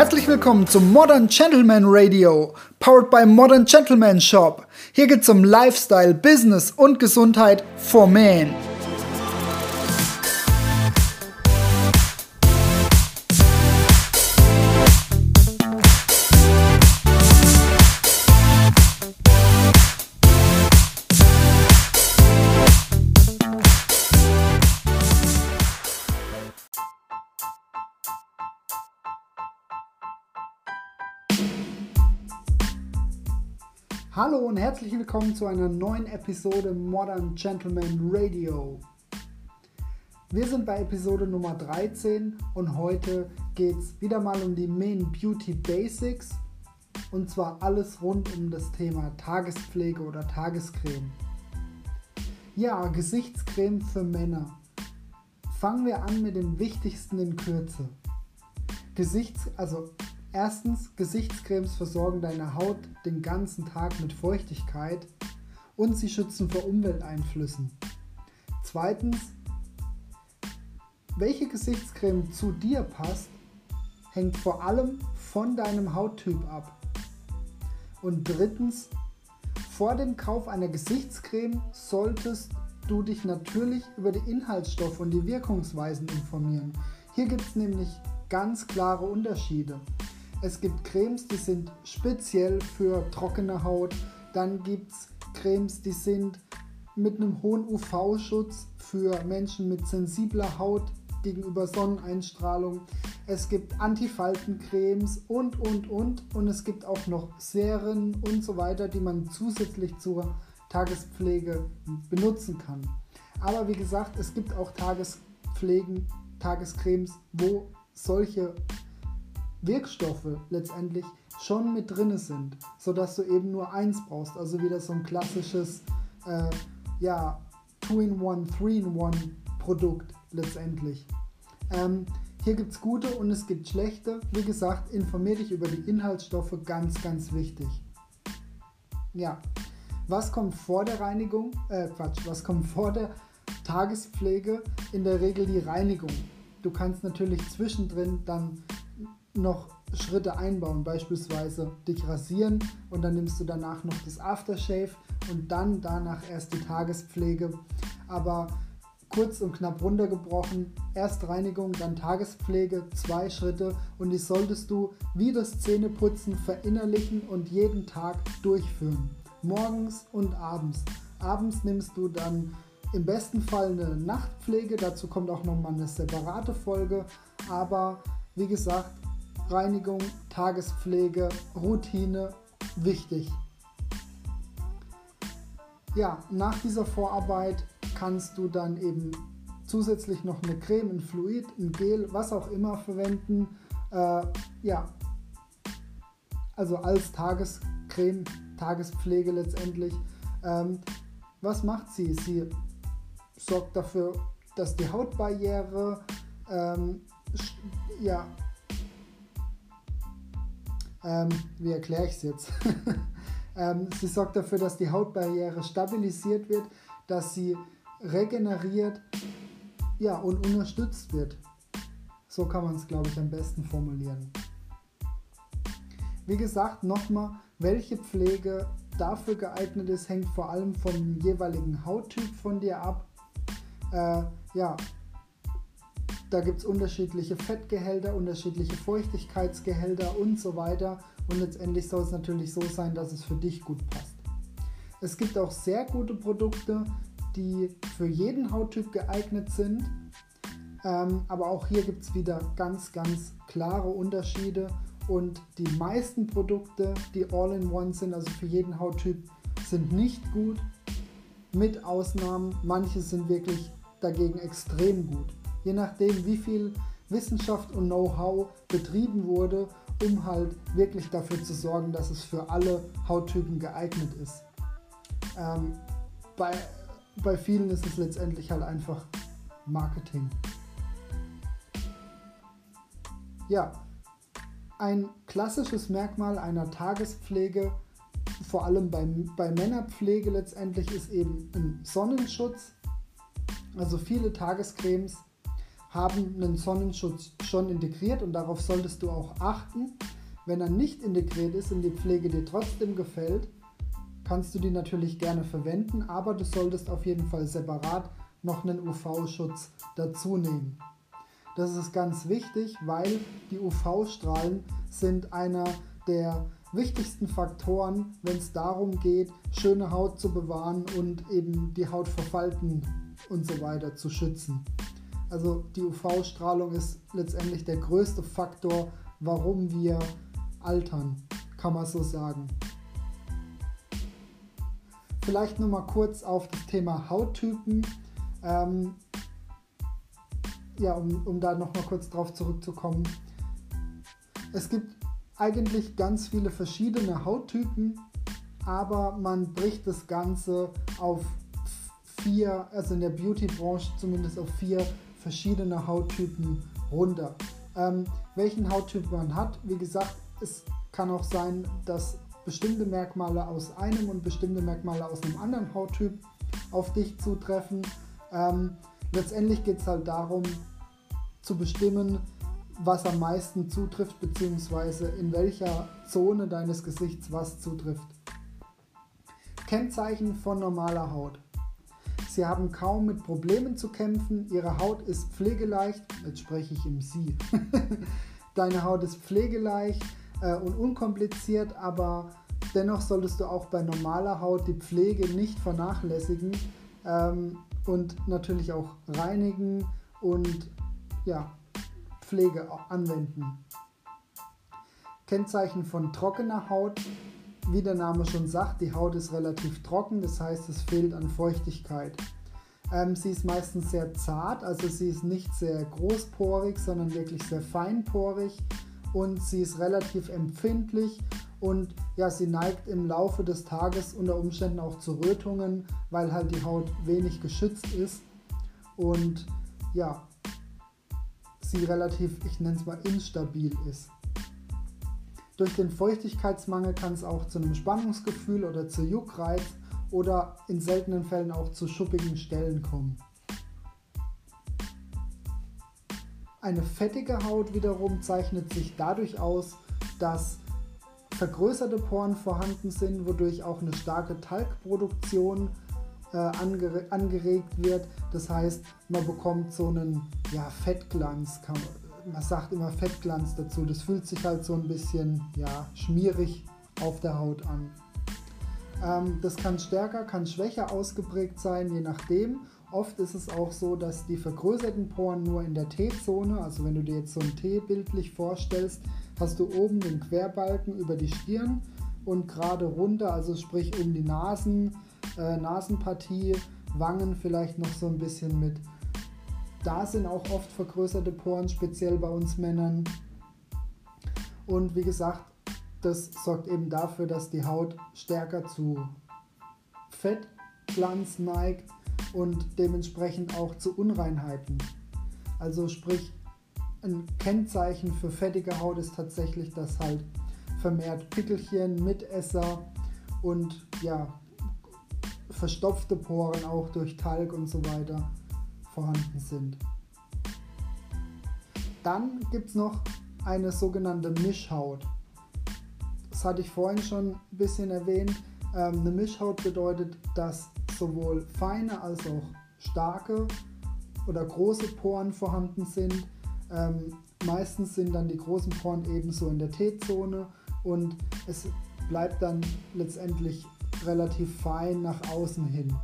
Herzlich willkommen zum Modern Gentleman Radio, powered by Modern Gentleman Shop. Hier geht's um Lifestyle, Business und Gesundheit for Men. Hallo und herzlich willkommen zu einer neuen Episode Modern Gentleman Radio. Wir sind bei Episode Nummer 13 und heute geht es wieder mal um die Main Beauty Basics und zwar alles rund um das Thema Tagespflege oder Tagescreme. Ja, Gesichtscreme für Männer. Fangen wir an mit dem wichtigsten in Kürze. Gesichts, also Erstens, Gesichtscremes versorgen deine Haut den ganzen Tag mit Feuchtigkeit und sie schützen vor Umwelteinflüssen. Zweitens, welche Gesichtscreme zu dir passt, hängt vor allem von deinem Hauttyp ab. Und drittens, vor dem Kauf einer Gesichtscreme solltest du dich natürlich über die Inhaltsstoffe und die Wirkungsweisen informieren. Hier gibt es nämlich ganz klare Unterschiede. Es gibt Cremes, die sind speziell für trockene Haut. Dann gibt es Cremes, die sind mit einem hohen UV-Schutz für Menschen mit sensibler Haut gegenüber Sonneneinstrahlung. Es gibt Antifaltencremes und, und, und. Und es gibt auch noch Serien und so weiter, die man zusätzlich zur Tagespflege benutzen kann. Aber wie gesagt, es gibt auch Tagespflegen, Tagescremes, wo solche Wirkstoffe letztendlich schon mit drin sind, sodass du eben nur eins brauchst. Also wieder so ein klassisches äh, ja, 2-in-1, 3-in-1 Produkt letztendlich. Ähm, hier gibt es gute und es gibt schlechte. Wie gesagt, informier dich über die Inhaltsstoffe, ganz, ganz wichtig. Ja, was kommt vor der Reinigung? Äh, Quatsch, was kommt vor der Tagespflege? In der Regel die Reinigung. Du kannst natürlich zwischendrin dann noch Schritte einbauen, beispielsweise dich rasieren und dann nimmst du danach noch das Aftershave und dann danach erst die Tagespflege. Aber kurz und knapp runtergebrochen, erst Reinigung, dann Tagespflege, zwei Schritte und die solltest du wie das Zähneputzen verinnerlichen und jeden Tag durchführen. Morgens und abends. Abends nimmst du dann im besten Fall eine Nachtpflege, dazu kommt auch nochmal eine separate Folge, aber wie gesagt, Reinigung, Tagespflege, Routine wichtig. Ja, nach dieser Vorarbeit kannst du dann eben zusätzlich noch eine Creme, ein Fluid, ein Gel, was auch immer verwenden. Äh, ja, also als Tagescreme, Tagespflege letztendlich. Ähm, was macht sie? Sie sorgt dafür, dass die Hautbarriere ähm, ja, ähm, wie erkläre ich es jetzt? ähm, sie sorgt dafür, dass die Hautbarriere stabilisiert wird, dass sie regeneriert ja, und unterstützt wird. So kann man es, glaube ich, am besten formulieren. Wie gesagt, nochmal, welche Pflege dafür geeignet ist, hängt vor allem vom jeweiligen Hauttyp von dir ab. Äh, ja, da gibt es unterschiedliche Fettgehälter, unterschiedliche Feuchtigkeitsgehälter und so weiter. Und letztendlich soll es natürlich so sein, dass es für dich gut passt. Es gibt auch sehr gute Produkte, die für jeden Hauttyp geeignet sind. Ähm, aber auch hier gibt es wieder ganz, ganz klare Unterschiede. Und die meisten Produkte, die All-in-One sind, also für jeden Hauttyp, sind nicht gut. Mit Ausnahmen, manche sind wirklich dagegen extrem gut je nachdem, wie viel Wissenschaft und Know-how betrieben wurde, um halt wirklich dafür zu sorgen, dass es für alle Hauttypen geeignet ist. Ähm, bei, bei vielen ist es letztendlich halt einfach Marketing. Ja, ein klassisches Merkmal einer Tagespflege, vor allem bei, bei Männerpflege letztendlich, ist eben ein Sonnenschutz. Also viele Tagescremes haben einen Sonnenschutz schon integriert und darauf solltest du auch achten. Wenn er nicht integriert ist und die Pflege dir trotzdem gefällt, kannst du die natürlich gerne verwenden, aber du solltest auf jeden Fall separat noch einen UV-Schutz dazu nehmen. Das ist ganz wichtig, weil die UV-Strahlen sind einer der wichtigsten Faktoren, wenn es darum geht, schöne Haut zu bewahren und eben die Haut vor Falten und so weiter zu schützen. Also die UV-Strahlung ist letztendlich der größte Faktor, warum wir altern, kann man so sagen. Vielleicht nur mal kurz auf das Thema Hauttypen. Ähm, ja, um, um da noch mal kurz drauf zurückzukommen. Es gibt eigentlich ganz viele verschiedene Hauttypen, aber man bricht das Ganze auf vier, also in der Beauty-Branche zumindest auf vier verschiedene Hauttypen runter. Ähm, welchen Hauttyp man hat, wie gesagt, es kann auch sein, dass bestimmte Merkmale aus einem und bestimmte Merkmale aus einem anderen Hauttyp auf dich zutreffen. Ähm, letztendlich geht es halt darum, zu bestimmen, was am meisten zutrifft, beziehungsweise in welcher Zone deines Gesichts was zutrifft. Kennzeichen von normaler Haut. Sie haben kaum mit Problemen zu kämpfen, ihre Haut ist pflegeleicht, jetzt spreche ich im Sie. Deine Haut ist pflegeleicht äh, und unkompliziert, aber dennoch solltest du auch bei normaler Haut die Pflege nicht vernachlässigen ähm, und natürlich auch reinigen und ja, Pflege anwenden. Kennzeichen von trockener Haut. Wie der Name schon sagt, die Haut ist relativ trocken, das heißt es fehlt an Feuchtigkeit. Ähm, sie ist meistens sehr zart, also sie ist nicht sehr großporig, sondern wirklich sehr feinporig und sie ist relativ empfindlich und ja, sie neigt im Laufe des Tages unter Umständen auch zu Rötungen, weil halt die Haut wenig geschützt ist und ja, sie relativ, ich nenne es mal, instabil ist. Durch den Feuchtigkeitsmangel kann es auch zu einem Spannungsgefühl oder zu Juckreiz oder in seltenen Fällen auch zu schuppigen Stellen kommen. Eine fettige Haut wiederum zeichnet sich dadurch aus, dass vergrößerte Poren vorhanden sind, wodurch auch eine starke Talgproduktion äh, angere angeregt wird. Das heißt, man bekommt so einen ja, Fettglanz. Man, man sagt immer Fettglanz dazu. Das fühlt sich halt so ein bisschen ja, schmierig auf der Haut an. Ähm, das kann stärker, kann schwächer ausgeprägt sein, je nachdem. Oft ist es auch so, dass die vergrößerten Poren nur in der T-Zone, also wenn du dir jetzt so ein T bildlich vorstellst, hast du oben den Querbalken über die Stirn und gerade runter, also sprich um die Nasen, äh, Nasenpartie, Wangen vielleicht noch so ein bisschen mit. Da sind auch oft vergrößerte Poren, speziell bei uns Männern. Und wie gesagt, das sorgt eben dafür, dass die Haut stärker zu Fettglanz neigt und dementsprechend auch zu Unreinheiten. Also sprich, ein Kennzeichen für fettige Haut ist tatsächlich, dass halt vermehrt Pickelchen, Mitesser und ja, verstopfte Poren auch durch Talg und so weiter vorhanden sind. Dann gibt es noch eine sogenannte Mischhaut. Das hatte ich vorhin schon ein bisschen erwähnt. Ähm, eine Mischhaut bedeutet, dass sowohl feine als auch starke oder große Poren vorhanden sind. Ähm, meistens sind dann die großen Poren ebenso in der T-Zone und es bleibt dann letztendlich relativ fein nach außen hin.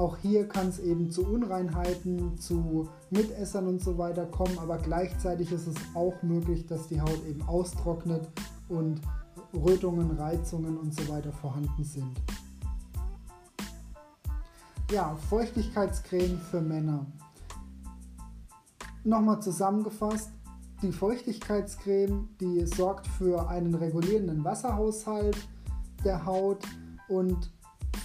Auch hier kann es eben zu Unreinheiten, zu Mitessern und so weiter kommen, aber gleichzeitig ist es auch möglich, dass die Haut eben austrocknet und Rötungen, Reizungen und so weiter vorhanden sind. Ja, Feuchtigkeitscreme für Männer. Nochmal zusammengefasst, die Feuchtigkeitscreme, die sorgt für einen regulierenden Wasserhaushalt der Haut und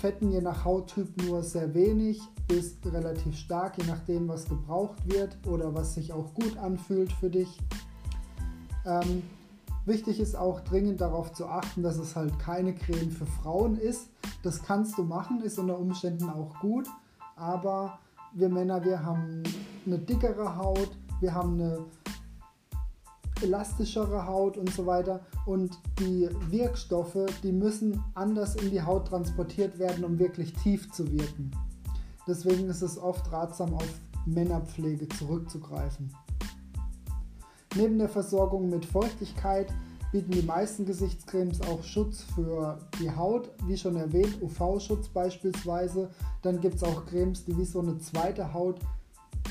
fetten je nach Hauttyp nur sehr wenig bis relativ stark, je nachdem was gebraucht wird oder was sich auch gut anfühlt für dich. Ähm, wichtig ist auch dringend darauf zu achten, dass es halt keine Creme für Frauen ist. Das kannst du machen, ist unter Umständen auch gut, aber wir Männer, wir haben eine dickere Haut, wir haben eine elastischere Haut und so weiter. Und die Wirkstoffe, die müssen anders in die Haut transportiert werden, um wirklich tief zu wirken. Deswegen ist es oft ratsam, auf Männerpflege zurückzugreifen. Neben der Versorgung mit Feuchtigkeit bieten die meisten Gesichtscremes auch Schutz für die Haut, wie schon erwähnt, UV-Schutz beispielsweise. Dann gibt es auch Cremes, die wie so eine zweite Haut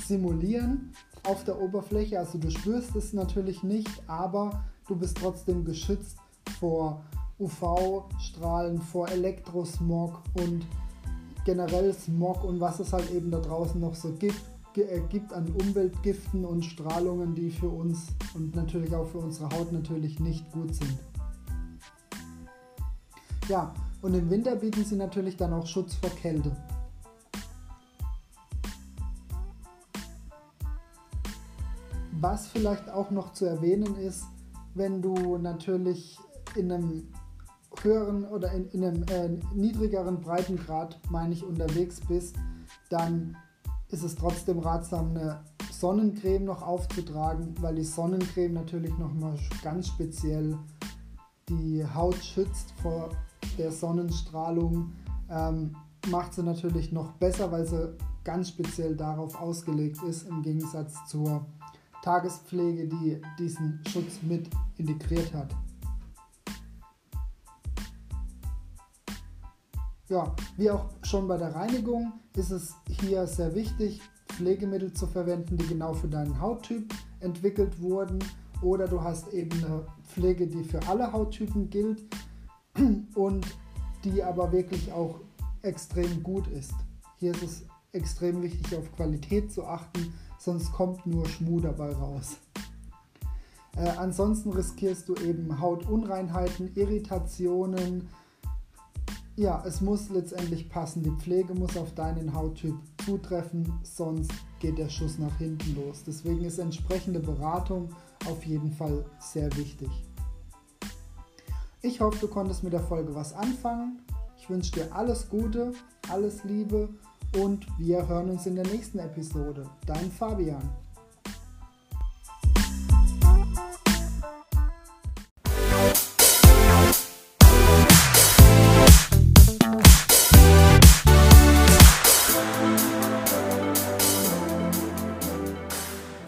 simulieren auf der Oberfläche. Also du spürst es natürlich nicht, aber du bist trotzdem geschützt vor UV-Strahlen, vor Elektrosmog und generell Smog und was es halt eben da draußen noch so gibt gibt an Umweltgiften und Strahlungen, die für uns und natürlich auch für unsere Haut natürlich nicht gut sind. Ja, und im Winter bieten sie natürlich dann auch Schutz vor Kälte. Was vielleicht auch noch zu erwähnen ist, wenn du natürlich in einem höheren oder in, in einem äh, niedrigeren Breitengrad, meine ich, unterwegs bist, dann ist es trotzdem ratsam, eine Sonnencreme noch aufzutragen, weil die Sonnencreme natürlich nochmal ganz speziell die Haut schützt vor der Sonnenstrahlung. Ähm, macht sie natürlich noch besser, weil sie ganz speziell darauf ausgelegt ist, im Gegensatz zur Tagespflege, die diesen Schutz mit integriert hat. Ja, wie auch schon bei der Reinigung ist es hier sehr wichtig, Pflegemittel zu verwenden, die genau für deinen Hauttyp entwickelt wurden. Oder du hast eben eine Pflege, die für alle Hauttypen gilt und die aber wirklich auch extrem gut ist. Hier ist es extrem wichtig, auf Qualität zu achten, sonst kommt nur Schmuh dabei raus. Äh, ansonsten riskierst du eben Hautunreinheiten, Irritationen, ja, es muss letztendlich passen. Die Pflege muss auf deinen Hauttyp zutreffen, sonst geht der Schuss nach hinten los. Deswegen ist entsprechende Beratung auf jeden Fall sehr wichtig. Ich hoffe, du konntest mit der Folge was anfangen. Ich wünsche dir alles Gute, alles Liebe und wir hören uns in der nächsten Episode. Dein Fabian.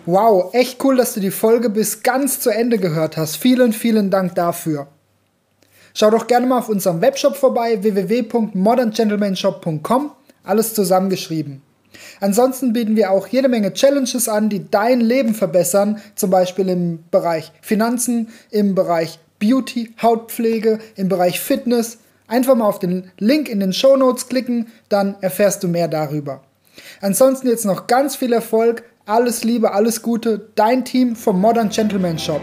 Wow, echt cool, dass du die Folge bis ganz zu Ende gehört hast. Vielen, vielen Dank dafür. Schau doch gerne mal auf unserem Webshop vorbei, www.moderngentlemanshop.com, alles zusammengeschrieben. Ansonsten bieten wir auch jede Menge Challenges an, die dein Leben verbessern, zum Beispiel im Bereich Finanzen, im Bereich Beauty, Hautpflege, im Bereich Fitness. Einfach mal auf den Link in den Show Notes klicken, dann erfährst du mehr darüber. Ansonsten jetzt noch ganz viel Erfolg alles Liebe, alles Gute, dein Team vom Modern Gentleman Shop.